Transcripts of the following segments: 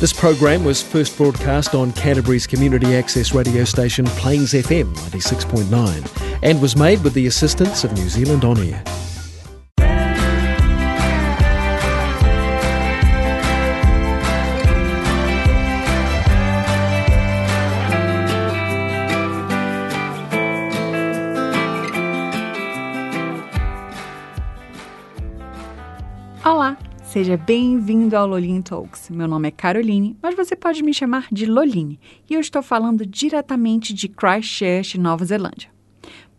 This program was first broadcast on Canterbury's community access radio station Plains FM 96.9 and was made with the assistance of New Zealand On Air. Seja bem-vindo ao Lolin Talks. Meu nome é Caroline, mas você pode me chamar de Loline e eu estou falando diretamente de Christchurch, Nova Zelândia.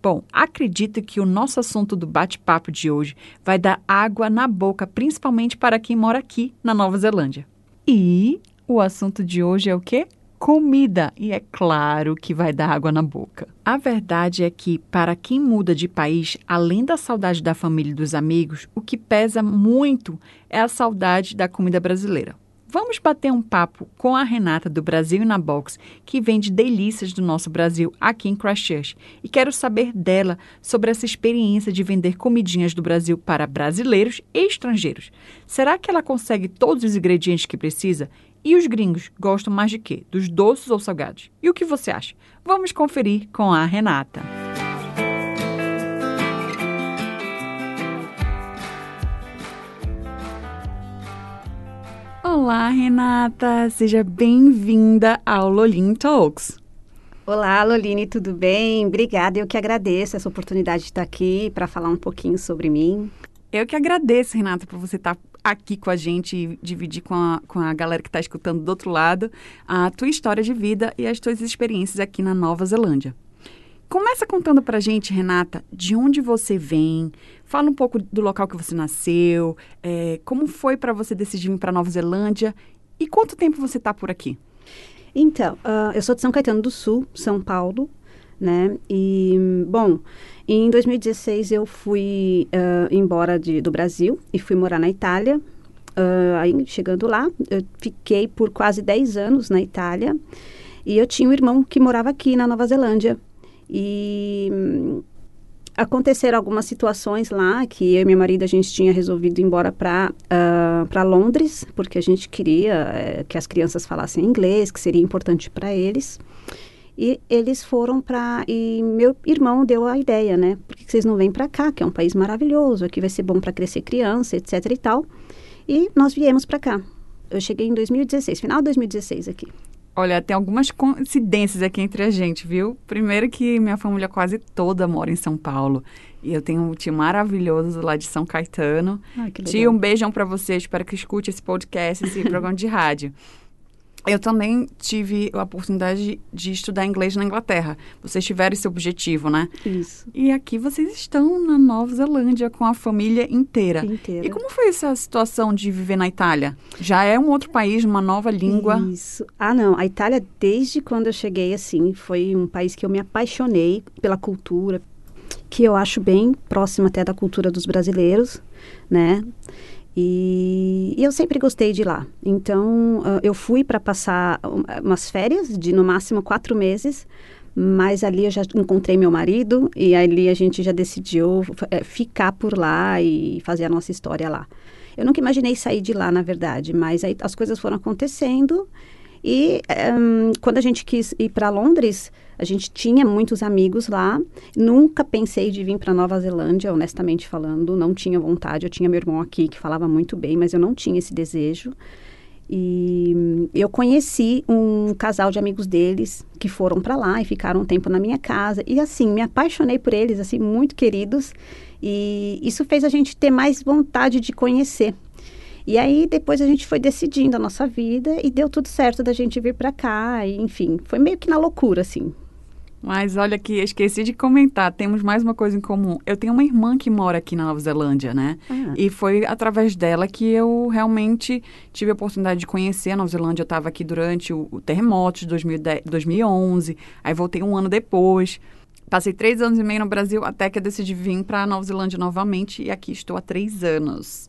Bom, acredito que o nosso assunto do bate-papo de hoje vai dar água na boca, principalmente para quem mora aqui na Nova Zelândia. E o assunto de hoje é o quê? Comida e é claro que vai dar água na boca. A verdade é que, para quem muda de país, além da saudade da família e dos amigos, o que pesa muito é a saudade da comida brasileira. Vamos bater um papo com a Renata do Brasil na Box, que vende delícias do nosso Brasil aqui em Christchurch. E quero saber dela sobre essa experiência de vender comidinhas do Brasil para brasileiros e estrangeiros. Será que ela consegue todos os ingredientes que precisa? E os gringos gostam mais de quê? Dos doces ou salgados? E o que você acha? Vamos conferir com a Renata. Olá, Renata! Seja bem-vinda ao Lolin Talks. Olá, Loline, tudo bem? Obrigada, eu que agradeço essa oportunidade de estar aqui para falar um pouquinho sobre mim. Eu que agradeço, Renata, por você estar aqui com a gente e dividir com a, com a galera que está escutando do outro lado a tua história de vida e as tuas experiências aqui na Nova Zelândia. Começa contando pra gente, Renata, de onde você vem, fala um pouco do local que você nasceu, é, como foi para você decidir vir para Nova Zelândia e quanto tempo você está por aqui? Então, uh, eu sou de São Caetano do Sul, São Paulo, né? E, bom, em 2016 eu fui uh, embora de, do Brasil e fui morar na Itália. Uh, aí, chegando lá, eu fiquei por quase 10 anos na Itália. E eu tinha um irmão que morava aqui na Nova Zelândia. E aconteceram algumas situações lá que eu e meu marido a gente tinha resolvido ir embora para uh, para Londres porque a gente queria uh, que as crianças falassem inglês que seria importante para eles e eles foram para e meu irmão deu a ideia né por que vocês não vêm para cá que é um país maravilhoso aqui vai ser bom para crescer criança etc e tal e nós viemos para cá eu cheguei em 2016 final de 2016 aqui Olha, tem algumas coincidências aqui entre a gente, viu? Primeiro que minha família quase toda mora em São Paulo. E eu tenho um tio maravilhoso lá de São Caetano. Ai, tio, um beijão para você. Espero que escute esse podcast, esse programa de rádio. Eu também tive a oportunidade de estudar inglês na Inglaterra. Vocês tiveram esse objetivo, né? Isso. E aqui vocês estão na Nova Zelândia com a família inteira. Inteira. E como foi essa situação de viver na Itália? Já é um outro país, uma nova língua? Isso. Ah, não. A Itália, desde quando eu cheguei, assim, foi um país que eu me apaixonei pela cultura, que eu acho bem próxima até da cultura dos brasileiros, né? E, eu sempre gostei de lá. Então, uh, eu fui para passar umas férias de no máximo quatro meses, mas ali eu já encontrei meu marido e ali a gente já decidiu é, ficar por lá e fazer a nossa história lá. Eu nunca imaginei sair de lá, na verdade, mas aí as coisas foram acontecendo e um, quando a gente quis ir para Londres, a gente tinha muitos amigos lá. Nunca pensei de vir para Nova Zelândia, honestamente falando. Não tinha vontade. Eu tinha meu irmão aqui que falava muito bem, mas eu não tinha esse desejo. E eu conheci um casal de amigos deles que foram para lá e ficaram um tempo na minha casa. E assim, me apaixonei por eles, assim, muito queridos. E isso fez a gente ter mais vontade de conhecer e aí depois a gente foi decidindo a nossa vida e deu tudo certo da gente vir para cá, e, enfim, foi meio que na loucura assim. Mas olha que esqueci de comentar, temos mais uma coisa em comum. Eu tenho uma irmã que mora aqui na Nova Zelândia, né? Ah. E foi através dela que eu realmente tive a oportunidade de conhecer a Nova Zelândia. Eu estava aqui durante o, o terremoto de 2010, 2011, aí voltei um ano depois. Passei três anos e meio no Brasil até que eu decidi vir para Nova Zelândia novamente e aqui estou há três anos.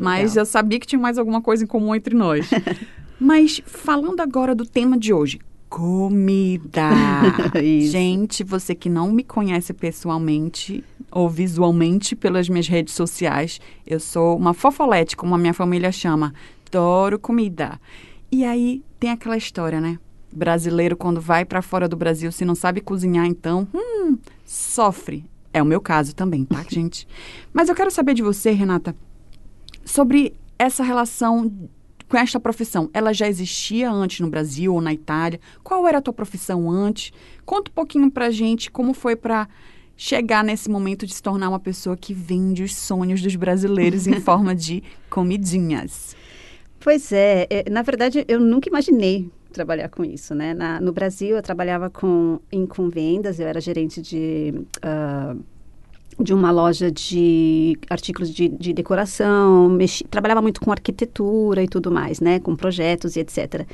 Mas eu sabia que tinha mais alguma coisa em comum entre nós. Mas falando agora do tema de hoje, comida. Gente, você que não me conhece pessoalmente ou visualmente pelas minhas redes sociais, eu sou uma fofolete, como a minha família chama. Adoro comida. E aí tem aquela história, né? Brasileiro, quando vai para fora do Brasil, se não sabe cozinhar, então, hum, sofre. É o meu caso também, tá, gente? Mas eu quero saber de você, Renata, sobre essa relação com esta profissão. Ela já existia antes no Brasil ou na Itália? Qual era a tua profissão antes? Conta um pouquinho pra gente como foi para chegar nesse momento de se tornar uma pessoa que vende os sonhos dos brasileiros em forma de comidinhas. Pois é, é, na verdade eu nunca imaginei trabalhar com isso, né? Na, no Brasil eu trabalhava com, em, com vendas, eu era gerente de... Uh, de uma loja de artigos de, de decoração, mexi, trabalhava muito com arquitetura e tudo mais, né, com projetos e etc.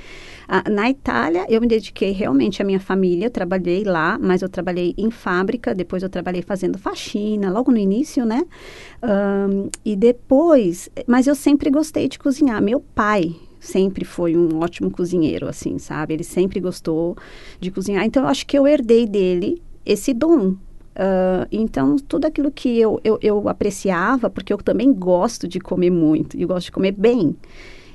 Ah, na Itália, eu me dediquei realmente à minha família, eu trabalhei lá, mas eu trabalhei em fábrica, depois eu trabalhei fazendo faxina, logo no início, né, um, e depois, mas eu sempre gostei de cozinhar. Meu pai, sempre foi um ótimo cozinheiro, assim, sabe? Ele sempre gostou de cozinhar. Então, eu acho que eu herdei dele esse dom, Uh, então, tudo aquilo que eu, eu, eu, apreciava, porque eu também gosto de comer muito e gosto de comer bem.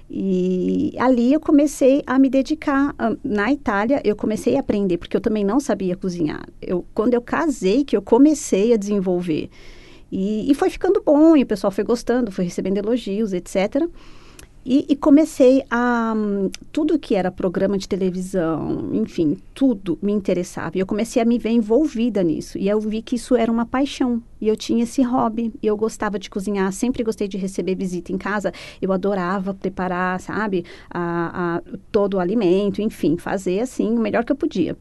E ali eu comecei a me dedicar. Uh, na Itália, eu comecei a aprender, porque eu também não sabia cozinhar. Eu, quando eu casei, que eu comecei a desenvolver. E, e foi ficando bom, e o pessoal foi gostando, foi recebendo elogios, etc. E, e, comecei a. Tudo que era programa de televisão, enfim, tudo me interessava. E eu comecei a me ver envolvida nisso. E eu vi que isso era uma paixão. E eu tinha esse hobby. E eu gostava de cozinhar, sempre gostei de receber visita em casa. Eu adorava preparar, sabe, a, a, todo o alimento, enfim, fazer assim o melhor que eu podia.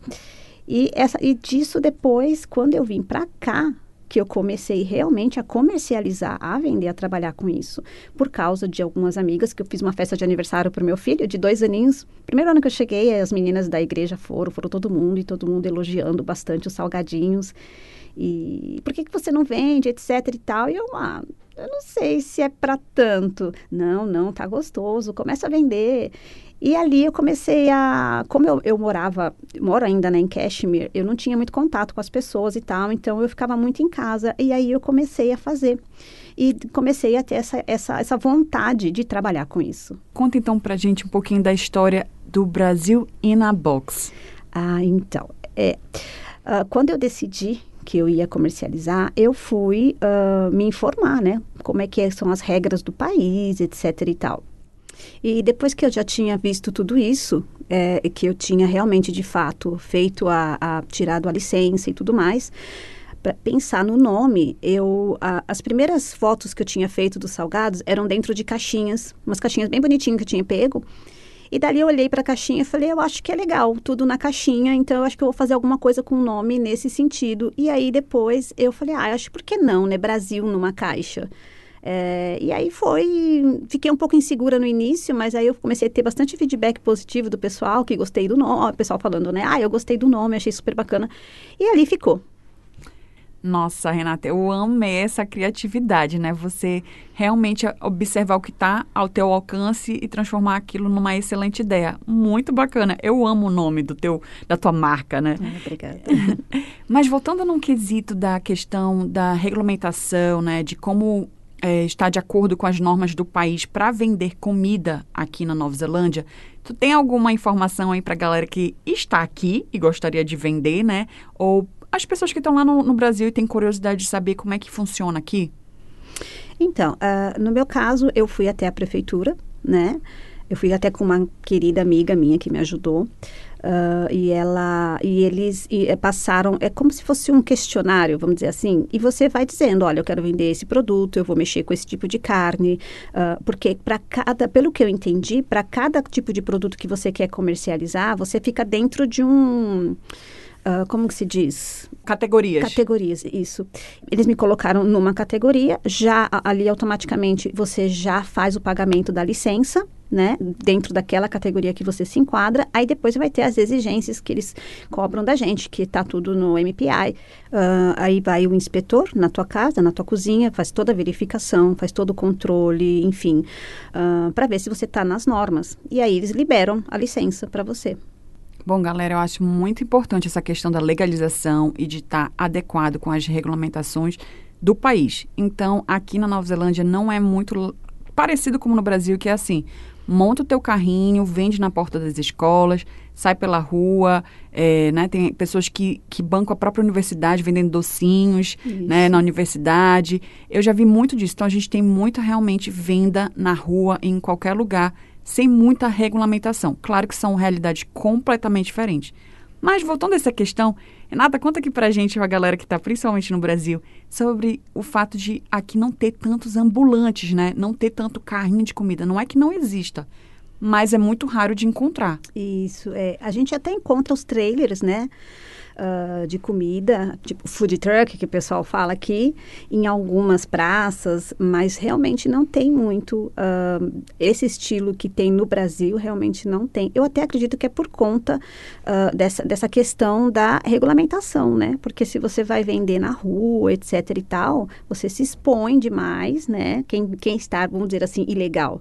E, essa, e disso depois, quando eu vim para cá, que eu comecei realmente a comercializar, a vender, a trabalhar com isso, por causa de algumas amigas que eu fiz uma festa de aniversário para o meu filho, de dois aninhos. Primeiro ano que eu cheguei, as meninas da igreja foram, foram todo mundo e todo mundo elogiando bastante os salgadinhos. E por que, que você não vende, etc e tal. E eu, ah, eu não sei se é para tanto. Não, não, tá gostoso, começa a vender. E ali eu comecei a. Como eu, eu morava, moro ainda né, em Kashmir, eu não tinha muito contato com as pessoas e tal, então eu ficava muito em casa. E aí eu comecei a fazer. E comecei a ter essa, essa, essa vontade de trabalhar com isso. Conta então pra gente um pouquinho da história do Brasil in a Box. Ah, então. É, uh, quando eu decidi que eu ia comercializar, eu fui uh, me informar, né? Como é que são as regras do país, etc e tal. E depois que eu já tinha visto tudo isso, é, que eu tinha realmente, de fato, feito a, a tirado a licença e tudo mais, para pensar no nome, eu a, as primeiras fotos que eu tinha feito dos salgados eram dentro de caixinhas, umas caixinhas bem bonitinhas que eu tinha pego. E dali eu olhei para a caixinha e falei, eu acho que é legal, tudo na caixinha, então eu acho que eu vou fazer alguma coisa com o nome nesse sentido. E aí depois eu falei, ah, eu acho por que não, né? Brasil numa caixa. É, e aí foi. Fiquei um pouco insegura no início, mas aí eu comecei a ter bastante feedback positivo do pessoal, que gostei do nome, o pessoal falando, né? Ah, eu gostei do nome, achei super bacana. E ali ficou. Nossa, Renata, eu amei essa criatividade, né? Você realmente observar o que está ao teu alcance e transformar aquilo numa excelente ideia. Muito bacana. Eu amo o nome do teu, da tua marca, né? Ah, obrigada. Mas voltando num quesito da questão da regulamentação, né? De como é, está de acordo com as normas do país para vender comida aqui na Nova Zelândia. Tu tem alguma informação aí para a galera que está aqui e gostaria de vender, né? Ou as pessoas que estão lá no, no Brasil e têm curiosidade de saber como é que funciona aqui? Então, uh, no meu caso, eu fui até a prefeitura, né? Eu fui até com uma querida amiga minha que me ajudou. Uh, e ela e eles e, eh, passaram é como se fosse um questionário vamos dizer assim e você vai dizendo olha eu quero vender esse produto eu vou mexer com esse tipo de carne uh, porque para cada pelo que eu entendi para cada tipo de produto que você quer comercializar você fica dentro de um Uh, como que se diz? Categorias. Categorias, isso. Eles me colocaram numa categoria, já ali automaticamente você já faz o pagamento da licença, né, dentro daquela categoria que você se enquadra, aí depois vai ter as exigências que eles cobram da gente, que está tudo no MPI. Uh, aí vai o inspetor na tua casa, na tua cozinha, faz toda a verificação, faz todo o controle, enfim, uh, ah, para ver se você está nas normas. E aí eles liberam a licença para você. Bom, galera, eu acho muito importante essa questão da legalização e de estar tá adequado com as regulamentações do país. Então, aqui na Nova Zelândia não é muito parecido como no Brasil, que é assim, monta o teu carrinho, vende na porta das escolas, sai pela rua, é, né? Tem pessoas que, que bancam a própria universidade vendendo docinhos, né? Na universidade. Eu já vi muito disso. Então, a gente tem muita, realmente, venda na rua, em qualquer lugar, sem muita regulamentação. Claro que são realidades completamente diferentes. Mas voltando a essa questão, Renata, conta aqui pra gente, a galera que está principalmente no Brasil, sobre o fato de aqui não ter tantos ambulantes, né? Não ter tanto carrinho de comida. Não é que não exista, mas é muito raro de encontrar. Isso, é. A gente até encontra os trailers, né? Uh, de comida, tipo food truck, que o pessoal fala aqui, em algumas praças, mas realmente não tem muito uh, esse estilo que tem no Brasil, realmente não tem. Eu até acredito que é por conta uh, dessa, dessa questão da regulamentação, né? Porque se você vai vender na rua, etc e tal, você se expõe demais, né? Quem, quem está, vamos dizer assim, ilegal.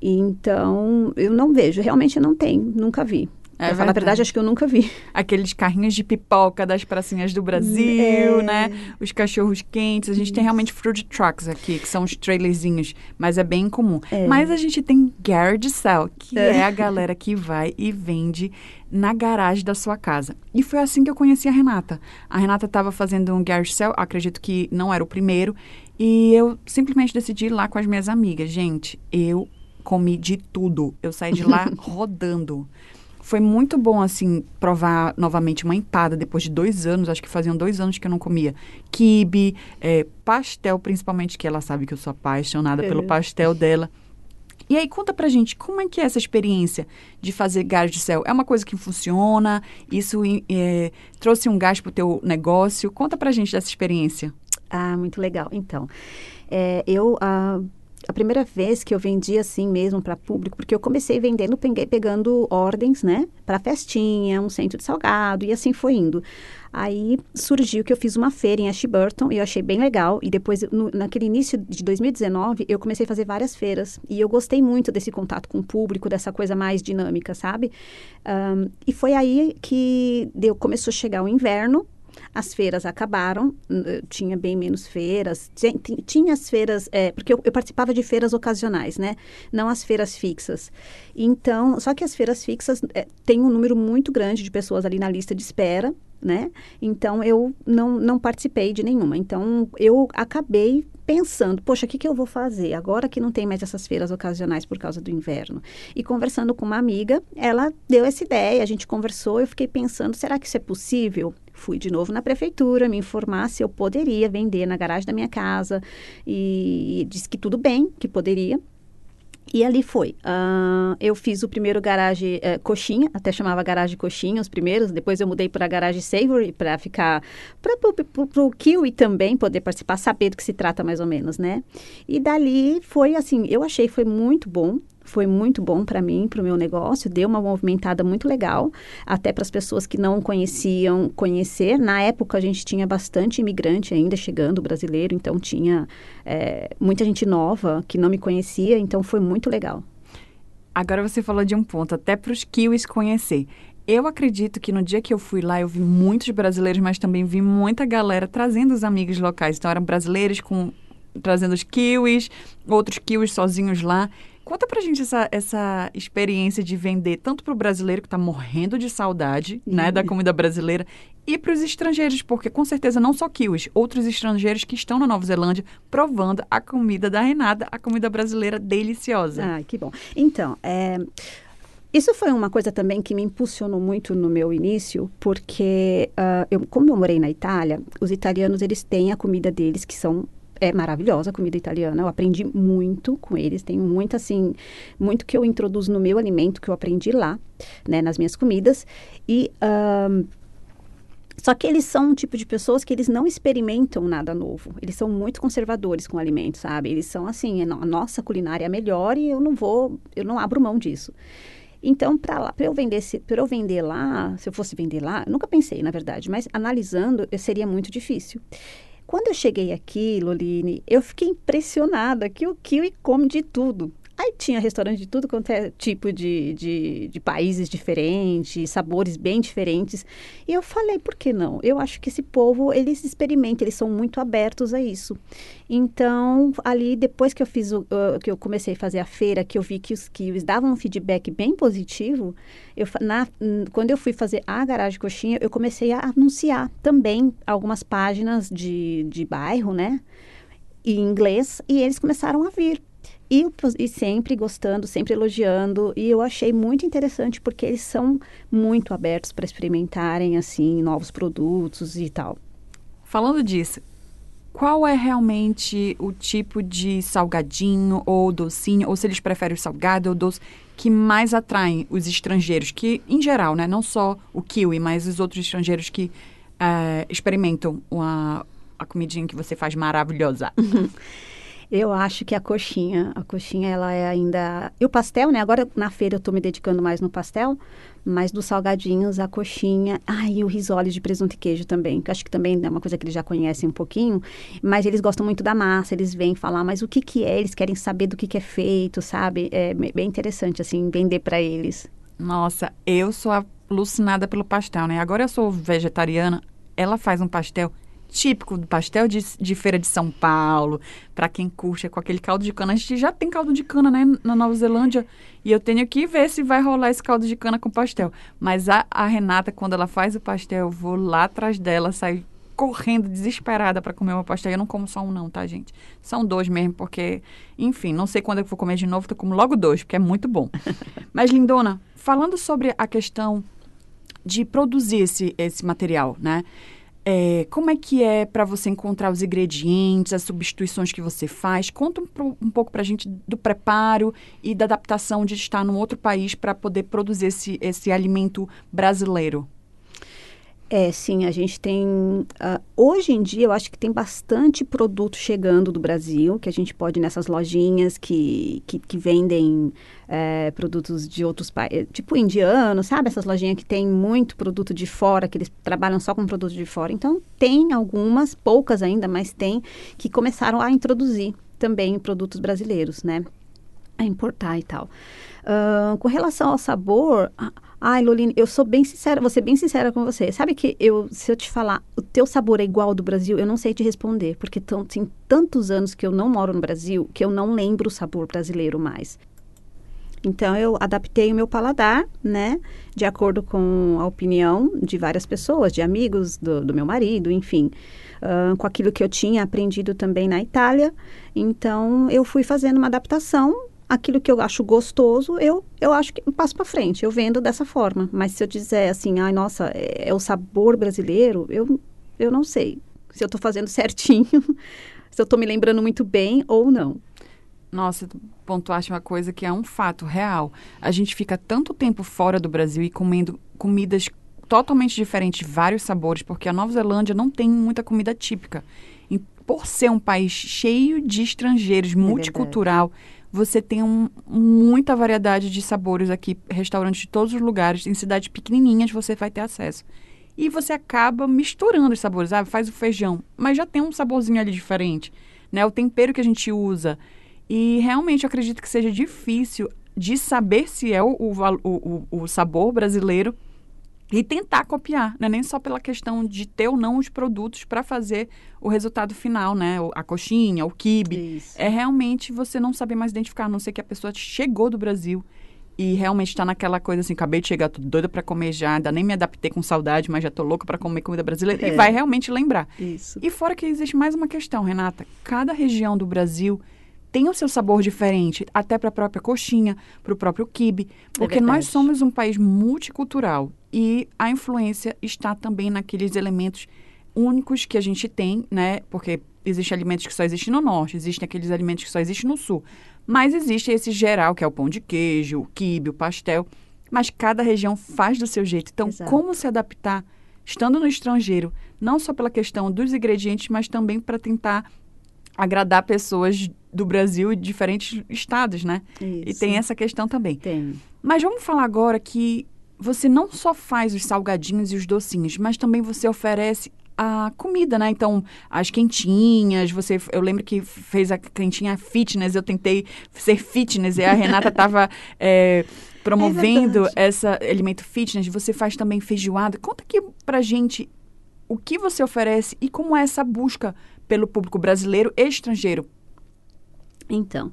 Então, eu não vejo, realmente não tem, nunca vi. É falar a verdade, acho que eu nunca vi. Aqueles carrinhos de pipoca das pracinhas do Brasil, é. né? Os cachorros quentes. A gente Isso. tem realmente fruit trucks aqui, que são os trailerzinhos, mas é bem comum. É. Mas a gente tem garage sale, que é. é a galera que vai e vende na garagem da sua casa. E foi assim que eu conheci a Renata. A Renata estava fazendo um garage sale, acredito que não era o primeiro, e eu simplesmente decidi ir lá com as minhas amigas. Gente, eu comi de tudo. Eu saí de lá rodando foi muito bom, assim, provar novamente uma empada depois de dois anos. Acho que faziam dois anos que eu não comia. Kibe, é, pastel, principalmente, que ela sabe que eu sou apaixonada é. pelo pastel dela. E aí, conta pra gente, como é que é essa experiência de fazer gás de céu? É uma coisa que funciona? Isso é, trouxe um gás pro teu negócio? Conta pra gente dessa experiência. Ah, muito legal. Então, é, eu... Ah, a primeira vez que eu vendi assim mesmo para público, porque eu comecei vendendo, peguei, pegando ordens, né, para festinha, um centro de salgado e assim foi indo. Aí surgiu que eu fiz uma feira em Ashburton e eu achei bem legal. E depois, no, naquele início de 2019, eu comecei a fazer várias feiras. E eu gostei muito desse contato com o público, dessa coisa mais dinâmica, sabe? Um, e foi aí que deu, começou a chegar o inverno as feiras acabaram, eh, tinha bem menos feiras. Tinha as feiras, é, porque eu, eu, participava de feiras ocasionais, né? Não as feiras fixas. Então, só que as feiras fixas é, tem um número muito grande de pessoas ali na lista de espera, né? Então, eu não, não participei de nenhuma. Então, eu acabei pensando, poxa, o que, que eu vou fazer agora que não tem mais essas feiras ocasionais por causa do inverno? E conversando com uma amiga, ela deu essa ideia, a gente conversou, eu fiquei pensando, será que isso é possível? Fui de novo na prefeitura me informar se eu poderia vender na garagem da minha casa e, e disse que tudo bem, que poderia. E ali foi. Uh, eu fiz o primeiro garagem uh, coxinha, até chamava garagem coxinha, os primeiros. Depois eu mudei para garagem Savory para ficar para o Kiwi também poder participar, saber do que se trata mais ou menos, né? E dali foi assim, eu achei foi muito bom foi muito bom para mim, para o meu negócio, deu uma movimentada muito legal, até para as pessoas que não conheciam conhecer. Na época a gente tinha bastante imigrante ainda chegando, brasileiro, então tinha é, muita gente nova que não me conhecia, então foi muito legal. Agora você falou de um ponto, até para os kiwis conhecer. Eu acredito que no dia que eu fui lá, eu vi muitos brasileiros, mas também vi muita galera trazendo os amigos locais. Então, eram brasileiros com trazendo os kiwis, outros kiwis sozinhos lá. Conta pra gente essa, essa experiência de vender tanto pro brasileiro que está morrendo de saudade, né, da comida brasileira, e para os estrangeiros, porque com certeza não só kiwis, outros estrangeiros que estão na Nova Zelândia provando a comida da Renata, a comida brasileira deliciosa. Ah, que bom. Então, é... Isso foi uma coisa também que me impulsionou muito no meu início, porque uh, eu, como eu morei na Itália, os italianos eles têm a comida deles que são é maravilhosa a comida italiana. Eu aprendi muito com eles. Tenho muito, assim, muito que eu introduzo no meu alimento, que eu aprendi lá, né, nas minhas comidas. E. Um, só que eles são um tipo de pessoas que eles não experimentam nada novo. Eles são muito conservadores com alimentos, sabe? Eles são assim, a nossa culinária é melhor e eu não vou, eu não abro mão disso. Então, para eu vender, para eu vender lá, se eu fosse vender lá, nunca pensei, na verdade, mas analisando, seria muito difícil. Quando eu cheguei aqui, Loline, eu fiquei impressionada que o kiwi come de tudo. Tinha restaurante de tudo quanto é tipo de, de, de, países diferentes, sabores bem diferentes. E eu falei, por que não? Eu acho que esse povo, eles experimentam, eles são muito abertos a isso. Então, ali, depois que eu fiz, o, uh, que eu comecei a fazer a feira, que eu vi que os que davam um feedback bem positivo, eu, na, quando eu fui fazer a garagem coxinha, eu comecei a anunciar também algumas páginas de, de bairro, né? Em inglês, e eles começaram a vir. E, e, sempre gostando, sempre elogiando. E eu achei muito interessante porque eles são muito abertos para experimentarem assim novos produtos e tal. Falando disso, qual é realmente o tipo de salgadinho ou docinho, ou se eles preferem o salgado ou doce, que mais atraem os estrangeiros, que em geral, né, não só o kiwi, mas os outros estrangeiros que é, experimentam a, a comidinha que você faz maravilhosa? Eu acho que a coxinha, a coxinha ela é ainda. E o pastel, né? Agora na feira eu estou me dedicando mais no pastel, mas dos salgadinhos, a coxinha. Ah, e o risole de presunto e queijo também, que acho que também é uma coisa que eles já conhecem um pouquinho, mas eles gostam muito da massa, eles vêm falar, mas o que que é? Eles querem saber do que, que é feito, sabe? É bem interessante, assim, vender para eles. Nossa, eu sou alucinada pelo pastel, né? Agora eu sou vegetariana, ela faz um pastel típico do pastel de, de feira de São Paulo, para quem curte é com aquele caldo de cana. A gente já tem caldo de cana, né, na Nova Zelândia, e eu tenho que ver se vai rolar esse caldo de cana com pastel. Mas a, a Renata, quando ela faz o pastel, eu vou lá atrás dela, saio correndo desesperada para comer uma pastel. Eu não como só um não, tá, gente? São dois mesmo, porque, enfim, não sei quando eu vou comer de novo, eu como logo dois, porque é muito bom. Mas, Lindona, falando sobre a questão de produzir esse, esse material, né? É, como é que é para você encontrar os ingredientes, as substituições que você faz? Conta um, um pouco para a gente do preparo e da adaptação de estar num outro país para poder produzir esse, esse alimento brasileiro. É, sim, a gente tem. Uh, hoje em dia, eu acho que tem bastante produto chegando do Brasil, que a gente pode ir nessas lojinhas que, que, que vendem é, produtos de outros países, tipo indiano, sabe? Essas lojinhas que tem muito produto de fora, que eles trabalham só com produto de fora. Então, tem algumas, poucas ainda, mas tem, que começaram a introduzir também produtos brasileiros, né? A importar e tal. Com relação ao sabor. Ai, Loline, eu sou bem sincera, vou ser bem sincera com você. Sabe que eu, se eu te falar, o teu sabor é igual ao do Brasil, eu não sei te responder, porque tão, tem tantos anos que eu não moro no Brasil que eu não lembro o sabor brasileiro mais. Então eu adaptei o meu paladar, né, de acordo com a opinião de várias pessoas, de amigos do, do meu marido, enfim, uh, com aquilo que eu tinha aprendido também na Itália. Então eu fui fazendo uma adaptação aquilo que eu acho gostoso, eu, eu acho que eu passo para frente, eu vendo dessa forma. Mas se eu dizer assim, ai, nossa, é, é o sabor brasileiro, eu, eu não sei se eu estou fazendo certinho, se eu estou me lembrando muito bem ou não. Nossa, pontuaste uma coisa que é um fato real. A gente fica tanto tempo fora do Brasil e comendo comidas totalmente diferentes, vários sabores, porque a Nova Zelândia não tem muita comida típica. E por ser um país cheio de estrangeiros, é multicultural, verdade você tem um, muita variedade de sabores aqui, restaurantes de todos os lugares, em cidades pequenininhas você vai ter acesso. E você acaba misturando os sabores. Ah, faz o feijão, mas já tem um saborzinho ali diferente, né? O tempero que a gente usa. E realmente acredito que seja difícil de saber se é o, o, o, o sabor brasileiro e tentar copiar, não é nem só pela questão de ter ou não os produtos para fazer o resultado final, né? A coxinha, o quibe. Isso. É realmente você não saber mais identificar, a não ser que a pessoa chegou do Brasil e realmente está naquela coisa assim, acabei de chegar, tô doida para comer já, ainda nem me adaptei com saudade, mas já tô louca para comer comida brasileira é. e vai realmente lembrar. Isso. E fora que existe mais uma questão, Renata, cada região do Brasil tem o seu sabor diferente, até para a própria coxinha, para o próprio quibe, é porque é nós somos um país multicultural e a influência está também naqueles elementos únicos que a gente tem, né? Porque existem alimentos que só existem no norte, existem aqueles alimentos que só existem no sul. Mas existe esse geral, que é o pão de queijo, o quibe, o pastel. Mas cada região faz do seu jeito. Então, Exato. como se adaptar estando no estrangeiro, não só pela questão dos ingredientes, mas também para tentar agradar pessoas do Brasil e de diferentes estados, né? Isso. E tem essa questão também. Tem. Mas vamos falar agora que você não só faz os salgadinhos e os docinhos, mas também você oferece a comida, né? Então, as quentinhas, você, eu lembro que fez a quentinha fitness, eu tentei ser fitness e a Renata estava é, promovendo é esse alimento fitness. Você faz também feijoada. Conta aqui pra gente o que você oferece e como é essa busca pelo público brasileiro e estrangeiro. Então,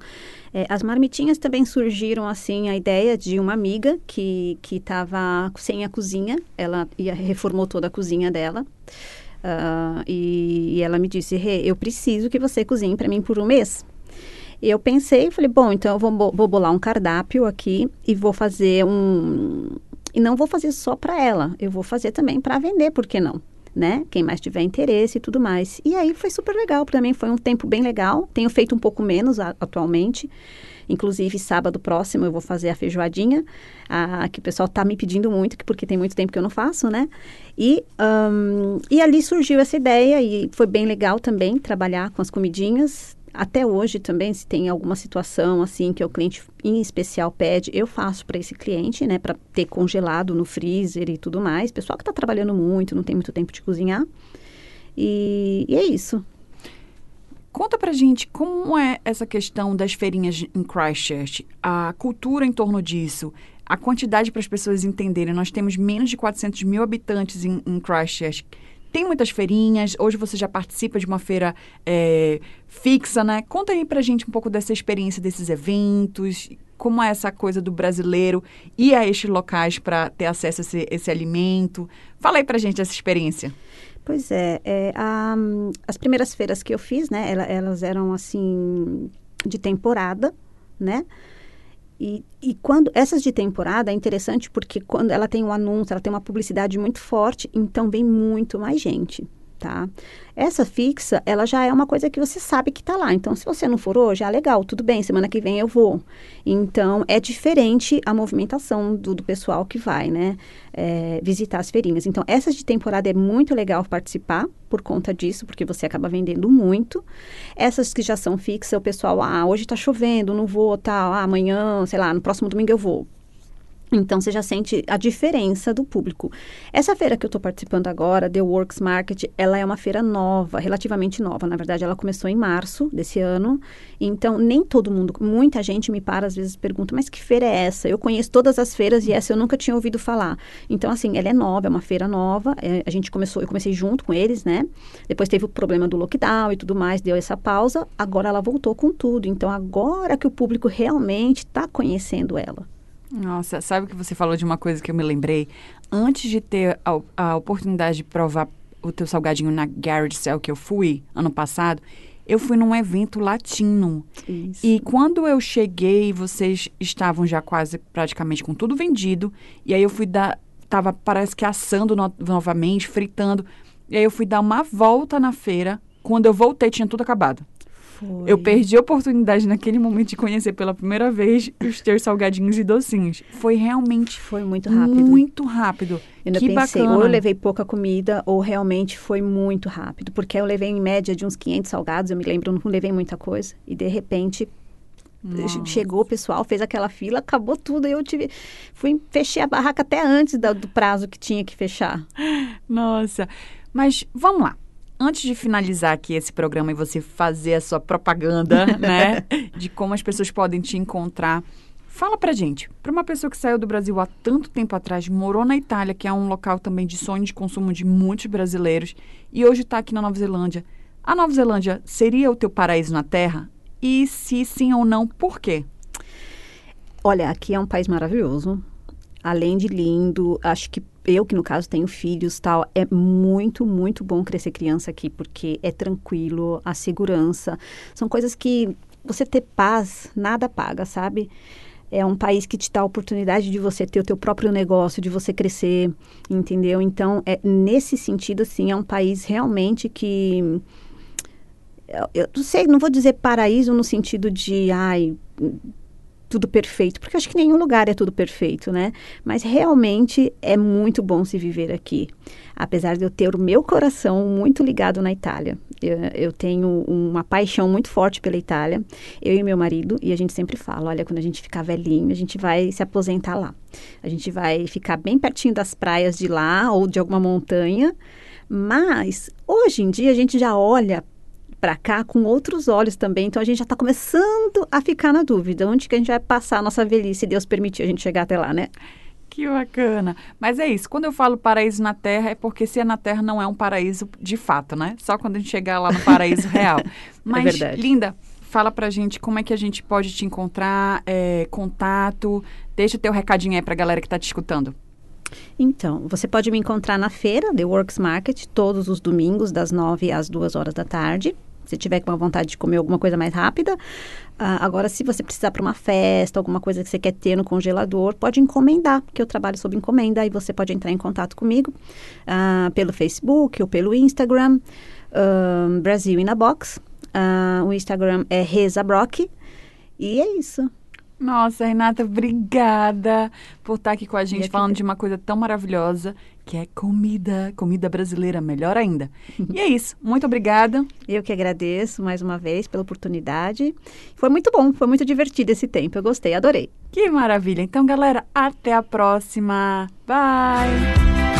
é, as marmitinhas também surgiram assim a ideia de uma amiga que que estava sem a cozinha, ela ia, reformou toda a cozinha dela. Uh, e, e, ela me disse, Rê, eu preciso que você cozinhe para mim por um mês. Eu pensei, falei, bom, então eu vou, vou bolar um cardápio aqui e vou fazer um... E não vou fazer só para ela, eu vou fazer também para vender, por que não? Né? Quem mais tiver interesse e tudo mais. E aí foi super legal, para mim foi um tempo bem legal. Tenho feito um pouco menos a, atualmente. Inclusive, sábado próximo eu vou fazer a feijoadinha, a, que o pessoal está me pedindo muito, porque tem muito tempo que eu não faço, né? E, um, e ali surgiu essa ideia e foi bem legal também trabalhar com as comidinhas. Até hoje também, se tem alguma situação assim que o cliente em especial pede, eu faço para esse cliente, né, para ter congelado no freezer e tudo mais. Pessoal que está trabalhando muito, não tem muito tempo de cozinhar. E, e é isso. Conta pra gente como é essa questão das feirinhas em Christchurch, a cultura em torno disso, a quantidade para as pessoas entenderem. Nós temos menos de 400 mil habitantes em, em Christchurch. Tem muitas feirinhas. Hoje você já participa de uma feira é, fixa, né? Conta aí pra gente um pouco dessa experiência desses eventos, como é essa coisa do brasileiro ir a estes locais para ter acesso a esse, esse alimento. Fala aí pra gente dessa experiência. Pois é, é a, as primeiras feiras que eu fiz, né, elas eram assim de temporada, né? E, e quando essas de temporada é interessante porque quando ela tem um anúncio, ela tem uma publicidade muito forte, então vem muito mais gente tá? Essa fixa, ela já é uma coisa que você sabe que está lá. Então, se você não for hoje, ah, legal, tudo bem, semana que vem eu vou. Então, é diferente a movimentação do, do pessoal que vai, né? É, visitar as feirinhas. Então, essas de temporada é muito legal participar por conta disso, porque você acaba vendendo muito. Essas que já são fixas, o pessoal, ah, hoje está chovendo, não vou, tal, ah, amanhã, sei lá, no próximo domingo eu vou. Então, você já sente a diferença do público. Essa feira que eu estou participando agora, The Works Market, ela é uma feira nova, relativamente nova. Na verdade, ela começou em março desse ano. Então, nem todo mundo, muita gente me para, às vezes pergunta, mas que feira é essa? Eu conheço todas as feiras e essa eu nunca tinha ouvido falar. Então, assim, ela é nova, é uma feira nova. É, a gente começou, eu comecei junto com eles, né? Depois teve o problema do lockdown e tudo mais, deu essa pausa. Agora ela voltou com tudo. Então, agora que o público realmente está conhecendo ela. Nossa, sabe que você falou de uma coisa que eu me lembrei? Antes de ter a, a oportunidade de provar o teu salgadinho na Garage Cell que eu fui ano passado, eu fui num evento latino. Isso. E quando eu cheguei, vocês estavam já quase praticamente com tudo vendido. E aí eu fui dar. Tava, parece que assando no, novamente, fritando. E aí eu fui dar uma volta na feira. Quando eu voltei, tinha tudo acabado. Foi. Eu perdi a oportunidade naquele momento de conhecer pela primeira vez os teus salgadinhos e docinhos. Foi realmente foi muito rápido. Muito rápido. Eu que pensei, bacana. ou eu levei pouca comida, ou realmente foi muito rápido. Porque eu levei em média de uns 500 salgados, eu me lembro, eu não levei muita coisa. E de repente Nossa. chegou o pessoal, fez aquela fila, acabou tudo. E eu tive. Fui, fechei a barraca até antes do, do prazo que tinha que fechar. Nossa. Mas vamos lá antes de finalizar aqui esse programa e você fazer a sua propaganda, né, de como as pessoas podem te encontrar, fala pra gente, para uma pessoa que saiu do Brasil há tanto tempo atrás, morou na Itália, que é um local também de sonho de consumo de muitos brasileiros, e hoje está aqui na Nova Zelândia. A Nova Zelândia seria o teu paraíso na Terra? E se sim ou não, por quê? Olha, aqui é um país maravilhoso. Além de lindo, acho que eu que no caso tenho filhos tal, é muito, muito bom crescer criança aqui, porque é tranquilo, a segurança, são coisas que você ter paz, nada paga, sabe? É um país que te dá a oportunidade de você ter o teu próprio negócio, de você crescer, entendeu? Então, é, nesse sentido, assim, é um país realmente que... Eu, eu não sei, não vou dizer paraíso no sentido de, ai, tudo perfeito, porque acho que nenhum lugar é tudo perfeito, né? Mas realmente é muito bom se viver aqui. Apesar de eu ter o meu coração muito ligado na Itália. Eu, eu, tenho uma paixão muito forte pela Itália, eu e meu marido, e a gente sempre fala: olha, quando a gente ficar velhinho, a gente vai se aposentar lá. A gente vai ficar bem pertinho das praias de lá ou de alguma montanha. Mas hoje em dia a gente já olha para cá com outros olhos também. Então a gente já está começando a ficar na dúvida onde que a gente vai passar a nossa velhice, se Deus permitir a gente chegar até lá, né? Que bacana. Mas é isso, quando eu falo paraíso na Terra, é porque se é na Terra não é um paraíso de fato, né? Só quando a gente chegar lá no paraíso real. É Mas, é verdade. Linda, fala pra gente como é que a gente pode te encontrar, é, contato, deixa o teu recadinho aí pra galera que tá te escutando. Então, você pode me encontrar na feira, The Works Market, todos os domingos, das 9 às 2 horas da tarde se tiver com vontade de comer alguma coisa mais rápida. Uh, agora, se você precisar para uma festa, alguma coisa que você quer ter no congelador, pode encomendar, porque eu trabalho sob encomenda e você pode entrar em contato comigo uh, pelo Facebook ou pelo Instagram, uh, Brasil in a Box. o Instagram é Reza Brock. E é isso. Nossa, Renata, obrigada por estar aqui com a gente falando de uma coisa tão maravilhosa que é comida, comida brasileira, melhor ainda. e é isso, muito obrigada. Eu que agradeço mais uma vez pela oportunidade. Foi muito bom, foi muito divertido esse tempo, eu gostei, adorei. Que maravilha. Então, galera, até a próxima. Bye!